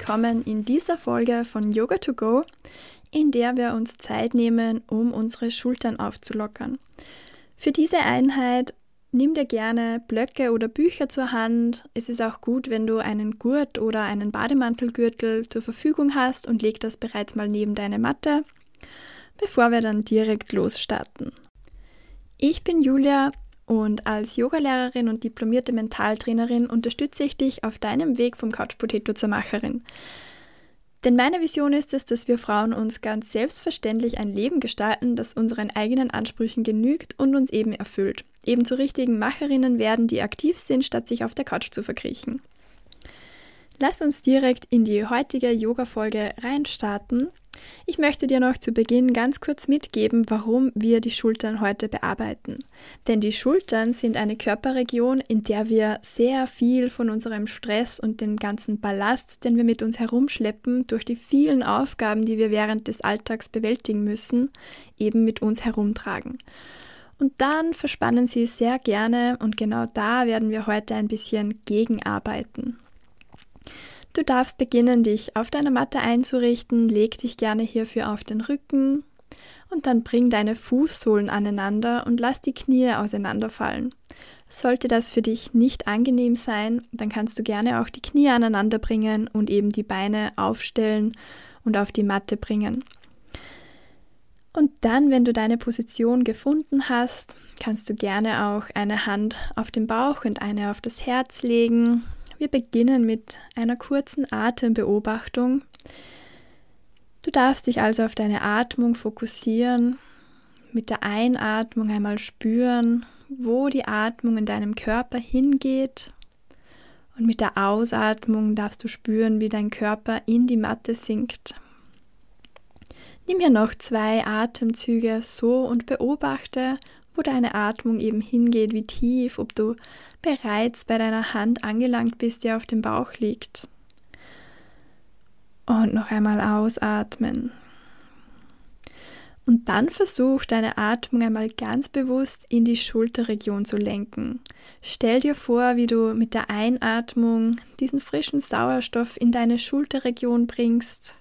Willkommen in dieser Folge von Yoga to Go, in der wir uns Zeit nehmen, um unsere Schultern aufzulockern. Für diese Einheit nimm dir gerne Blöcke oder Bücher zur Hand. Es ist auch gut, wenn du einen Gurt oder einen Bademantelgürtel zur Verfügung hast und leg das bereits mal neben deine Matte, bevor wir dann direkt losstarten. Ich bin Julia und als Yogalehrerin und diplomierte Mentaltrainerin unterstütze ich dich auf deinem Weg vom Couch Potato zur Macherin. Denn meine Vision ist es, dass wir Frauen uns ganz selbstverständlich ein Leben gestalten, das unseren eigenen Ansprüchen genügt und uns eben erfüllt. Eben zu richtigen Macherinnen werden, die aktiv sind, statt sich auf der Couch zu verkriechen. Lass uns direkt in die heutige Yoga-Folge reinstarten. Ich möchte dir noch zu Beginn ganz kurz mitgeben, warum wir die Schultern heute bearbeiten. Denn die Schultern sind eine Körperregion, in der wir sehr viel von unserem Stress und dem ganzen Ballast, den wir mit uns herumschleppen, durch die vielen Aufgaben, die wir während des Alltags bewältigen müssen, eben mit uns herumtragen. Und dann verspannen sie sehr gerne und genau da werden wir heute ein bisschen gegenarbeiten. Du darfst beginnen, dich auf deiner Matte einzurichten, leg dich gerne hierfür auf den Rücken und dann bring deine Fußsohlen aneinander und lass die Knie auseinanderfallen. Sollte das für dich nicht angenehm sein, dann kannst du gerne auch die Knie aneinander bringen und eben die Beine aufstellen und auf die Matte bringen. Und dann, wenn du deine Position gefunden hast, kannst du gerne auch eine Hand auf den Bauch und eine auf das Herz legen wir beginnen mit einer kurzen Atembeobachtung. Du darfst dich also auf deine Atmung fokussieren, mit der Einatmung einmal spüren, wo die Atmung in deinem Körper hingeht. Und mit der Ausatmung darfst du spüren, wie dein Körper in die Matte sinkt. Nimm hier noch zwei Atemzüge so und beobachte, wo deine Atmung eben hingeht, wie tief, ob du bereits bei deiner Hand angelangt bist, die auf dem Bauch liegt. Und noch einmal ausatmen. Und dann versuch deine Atmung einmal ganz bewusst in die Schulterregion zu lenken. Stell dir vor, wie du mit der Einatmung diesen frischen Sauerstoff in deine Schulterregion bringst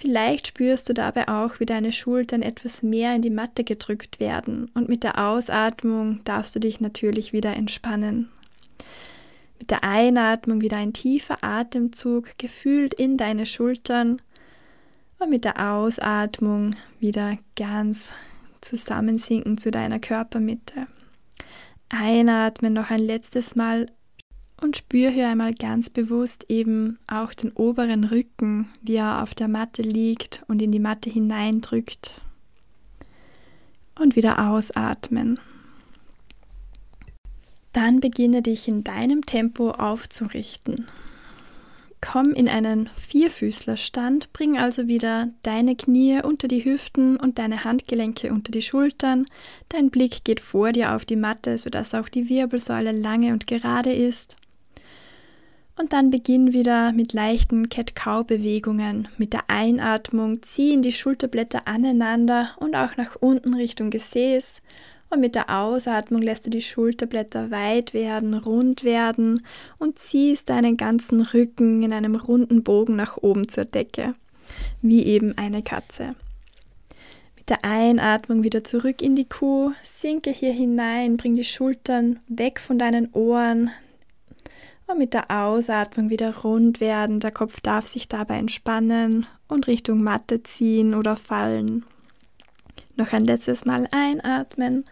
Vielleicht spürst du dabei auch, wie deine Schultern etwas mehr in die Matte gedrückt werden und mit der Ausatmung darfst du dich natürlich wieder entspannen. Mit der Einatmung wieder ein tiefer Atemzug gefühlt in deine Schultern und mit der Ausatmung wieder ganz zusammensinken zu deiner Körpermitte. Einatmen noch ein letztes Mal und spür hier einmal ganz bewusst eben auch den oberen Rücken, wie er auf der Matte liegt und in die Matte hineindrückt. Und wieder ausatmen. Dann beginne dich in deinem Tempo aufzurichten. Komm in einen Vierfüßlerstand, bring also wieder deine Knie unter die Hüften und deine Handgelenke unter die Schultern. Dein Blick geht vor dir auf die Matte, sodass auch die Wirbelsäule lange und gerade ist. Und dann beginn wieder mit leichten Cat-Cow-Bewegungen. Mit der Einatmung ziehen die Schulterblätter aneinander und auch nach unten Richtung Gesäß. Und mit der Ausatmung lässt du die Schulterblätter weit werden, rund werden und ziehst deinen ganzen Rücken in einem runden Bogen nach oben zur Decke, wie eben eine Katze. Mit der Einatmung wieder zurück in die Kuh, sinke hier hinein, bring die Schultern weg von deinen Ohren, und mit der Ausatmung wieder rund werden. Der Kopf darf sich dabei entspannen und Richtung Matte ziehen oder fallen. Noch ein letztes Mal einatmen.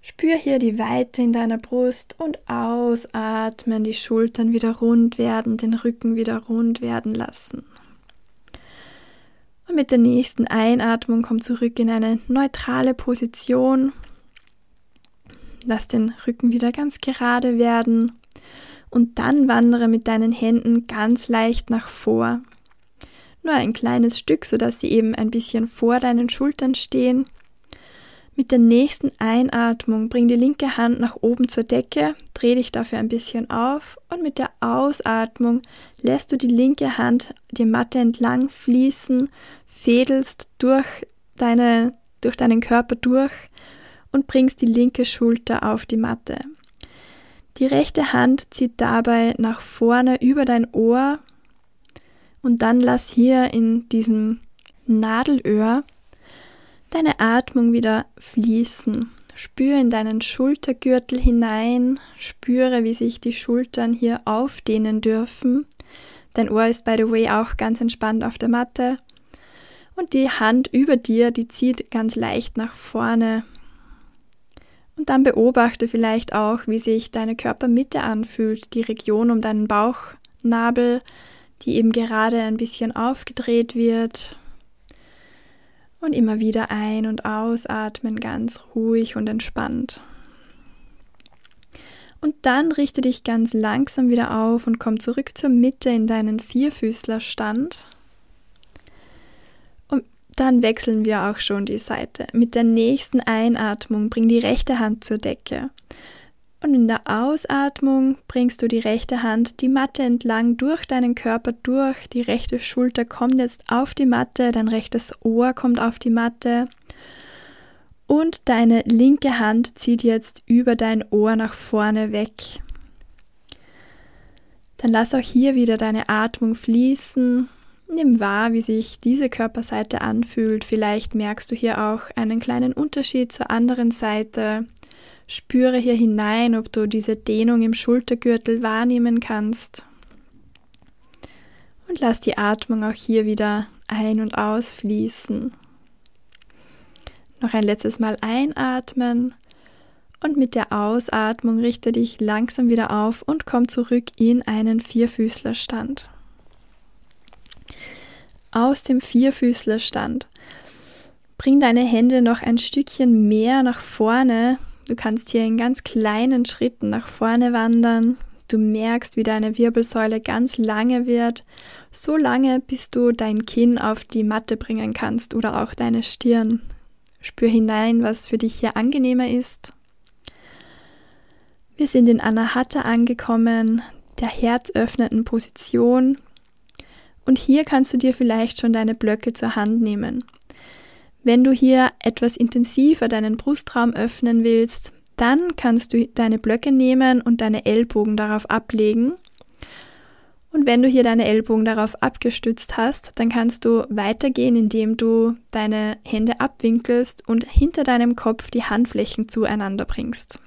Spür hier die Weite in deiner Brust und ausatmen, die Schultern wieder rund werden, den Rücken wieder rund werden lassen. Und mit der nächsten Einatmung komm zurück in eine neutrale Position. Lass den Rücken wieder ganz gerade werden und dann wandere mit deinen Händen ganz leicht nach vor. nur ein kleines Stück, sodass sie eben ein bisschen vor deinen Schultern stehen. Mit der nächsten Einatmung bring die linke Hand nach oben zur Decke, dreh dich dafür ein bisschen auf und mit der Ausatmung lässt du die linke Hand die Matte entlang fließen, fädelst durch, deine, durch deinen Körper durch und bringst die linke Schulter auf die Matte. Die rechte Hand zieht dabei nach vorne über dein Ohr und dann lass hier in diesem Nadelöhr deine Atmung wieder fließen. Spüre in deinen Schultergürtel hinein, spüre, wie sich die Schultern hier aufdehnen dürfen. Dein Ohr ist, by the way, auch ganz entspannt auf der Matte. Und die Hand über dir, die zieht ganz leicht nach vorne und dann beobachte vielleicht auch, wie sich deine Körpermitte anfühlt, die Region um deinen Bauchnabel, die eben gerade ein bisschen aufgedreht wird. Und immer wieder ein- und ausatmen, ganz ruhig und entspannt. Und dann richte dich ganz langsam wieder auf und komm zurück zur Mitte in deinen Vierfüßlerstand. Dann wechseln wir auch schon die Seite. Mit der nächsten Einatmung bring die rechte Hand zur Decke. Und in der Ausatmung bringst du die rechte Hand die Matte entlang durch deinen Körper durch. Die rechte Schulter kommt jetzt auf die Matte, dein rechtes Ohr kommt auf die Matte. Und deine linke Hand zieht jetzt über dein Ohr nach vorne weg. Dann lass auch hier wieder deine Atmung fließen Nimm wahr, wie sich diese Körperseite anfühlt. Vielleicht merkst du hier auch einen kleinen Unterschied zur anderen Seite. Spüre hier hinein, ob du diese Dehnung im Schultergürtel wahrnehmen kannst. Und lass die Atmung auch hier wieder ein- und ausfließen. Noch ein letztes Mal einatmen und mit der Ausatmung richte dich langsam wieder auf und komm zurück in einen Vierfüßlerstand aus dem Vierfüßlerstand. Bring deine Hände noch ein Stückchen mehr nach vorne. Du kannst hier in ganz kleinen Schritten nach vorne wandern. Du merkst, wie deine Wirbelsäule ganz lange wird, so lange, bis du dein Kinn auf die Matte bringen kannst oder auch deine Stirn. Spür hinein, was für dich hier angenehmer ist. Wir sind in Anahata angekommen, der herzöffnenden Position. Und hier kannst du dir vielleicht schon deine Blöcke zur Hand nehmen. Wenn du hier etwas intensiver deinen Brustraum öffnen willst, dann kannst du deine Blöcke nehmen und deine Ellbogen darauf ablegen. Und wenn du hier deine Ellbogen darauf abgestützt hast, dann kannst du weitergehen, indem du deine Hände abwinkelst und hinter deinem Kopf die Handflächen zueinander bringst.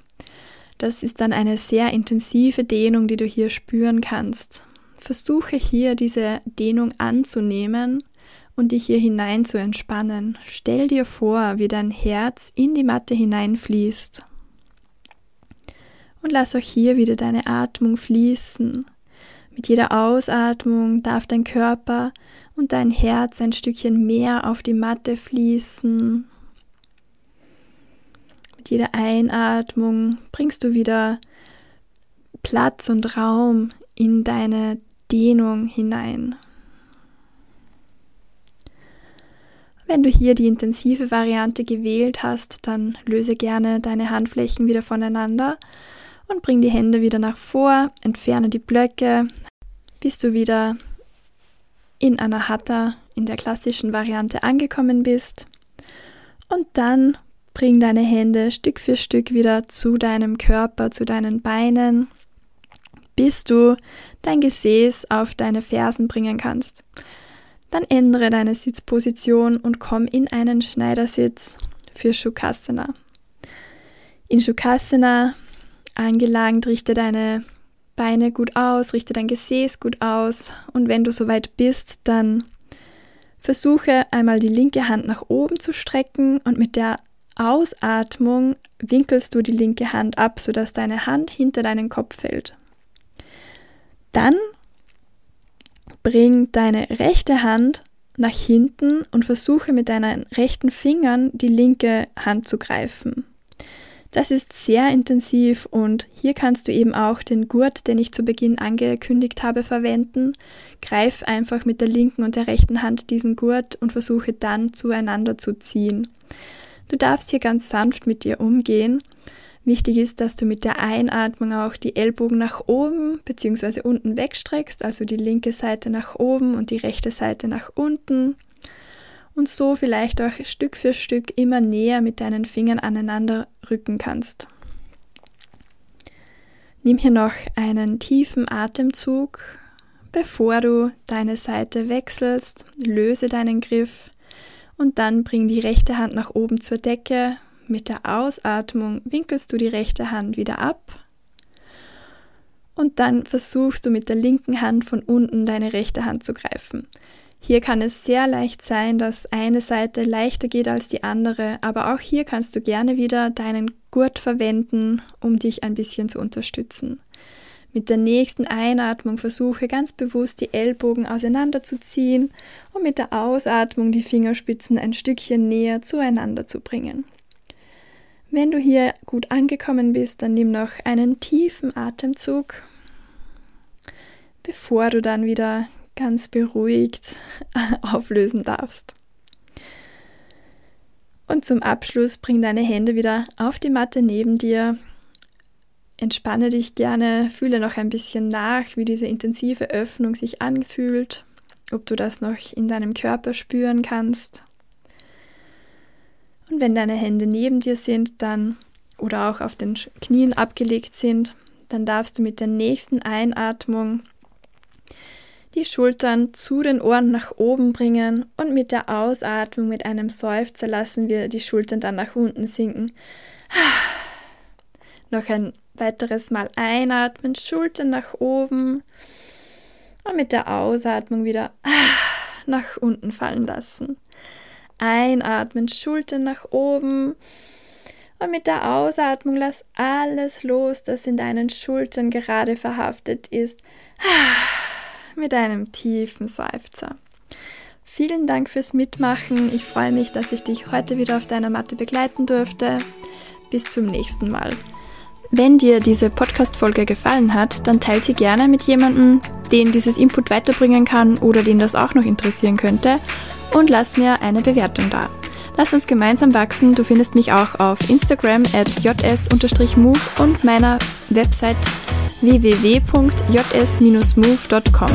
Das ist dann eine sehr intensive Dehnung, die du hier spüren kannst. Versuche hier diese Dehnung anzunehmen und dich hier hinein zu entspannen. Stell dir vor, wie dein Herz in die Matte hineinfließt. Und lass auch hier wieder deine Atmung fließen. Mit jeder Ausatmung darf dein Körper und dein Herz ein Stückchen mehr auf die Matte fließen. Mit jeder Einatmung bringst du wieder Platz und Raum in deine Dehnung hinein. Wenn du hier die intensive Variante gewählt hast, dann löse gerne deine Handflächen wieder voneinander und bring die Hände wieder nach vor, entferne die Blöcke, bis du wieder in einer Hatha in der klassischen Variante angekommen bist. Und dann bring deine Hände Stück für Stück wieder zu deinem Körper, zu deinen Beinen bis du dein Gesäß auf deine Fersen bringen kannst. Dann ändere deine Sitzposition und komm in einen Schneidersitz für Shukrasana. In Shukrasana angelangt, richte deine Beine gut aus, richte dein Gesäß gut aus und wenn du soweit bist, dann versuche einmal die linke Hand nach oben zu strecken und mit der Ausatmung winkelst du die linke Hand ab, sodass deine Hand hinter deinen Kopf fällt. Dann bring deine rechte Hand nach hinten und versuche mit deinen rechten Fingern die linke Hand zu greifen. Das ist sehr intensiv und hier kannst du eben auch den Gurt, den ich zu Beginn angekündigt habe, verwenden. Greif einfach mit der linken und der rechten Hand diesen Gurt und versuche dann zueinander zu ziehen. Du darfst hier ganz sanft mit dir umgehen. Wichtig ist, dass du mit der Einatmung auch die Ellbogen nach oben bzw. unten wegstreckst, also die linke Seite nach oben und die rechte Seite nach unten und so vielleicht auch Stück für Stück immer näher mit deinen Fingern aneinander rücken kannst. Nimm hier noch einen tiefen Atemzug, bevor du deine Seite wechselst, löse deinen Griff und dann bring die rechte Hand nach oben zur Decke. Mit der Ausatmung winkelst du die rechte Hand wieder ab und dann versuchst du mit der linken Hand von unten deine rechte Hand zu greifen. Hier kann es sehr leicht sein, dass eine Seite leichter geht als die andere, aber auch hier kannst du gerne wieder deinen Gurt verwenden, um dich ein bisschen zu unterstützen. Mit der nächsten Einatmung versuche ganz bewusst die Ellbogen auseinanderzuziehen und mit der Ausatmung die Fingerspitzen ein Stückchen näher zueinander zu bringen. Wenn du hier gut angekommen bist, dann nimm noch einen tiefen Atemzug, bevor du dann wieder ganz beruhigt auflösen darfst. Und zum Abschluss bring deine Hände wieder auf die Matte neben dir. Entspanne dich gerne, fühle noch ein bisschen nach, wie diese intensive Öffnung sich anfühlt, ob du das noch in deinem Körper spüren kannst. Und wenn deine Hände neben dir sind, dann oder auch auf den Knien abgelegt sind, dann darfst du mit der nächsten Einatmung die Schultern zu den Ohren nach oben bringen und mit der Ausatmung mit einem Seufzer lassen wir die Schultern dann nach unten sinken. Noch ein weiteres Mal einatmen, Schultern nach oben und mit der Ausatmung wieder nach unten fallen lassen. Einatmen, Schultern nach oben und mit der Ausatmung lass alles los, das in deinen Schultern gerade verhaftet ist mit einem tiefen Seufzer. Vielen Dank fürs Mitmachen. Ich freue mich, dass ich dich heute wieder auf deiner Matte begleiten durfte. Bis zum nächsten Mal. Wenn dir diese Podcast-Folge gefallen hat, dann teile sie gerne mit jemandem, den dieses Input weiterbringen kann oder den das auch noch interessieren könnte und lass mir eine Bewertung da. Lass uns gemeinsam wachsen. Du findest mich auch auf Instagram at js-move und meiner Website www.js-move.com.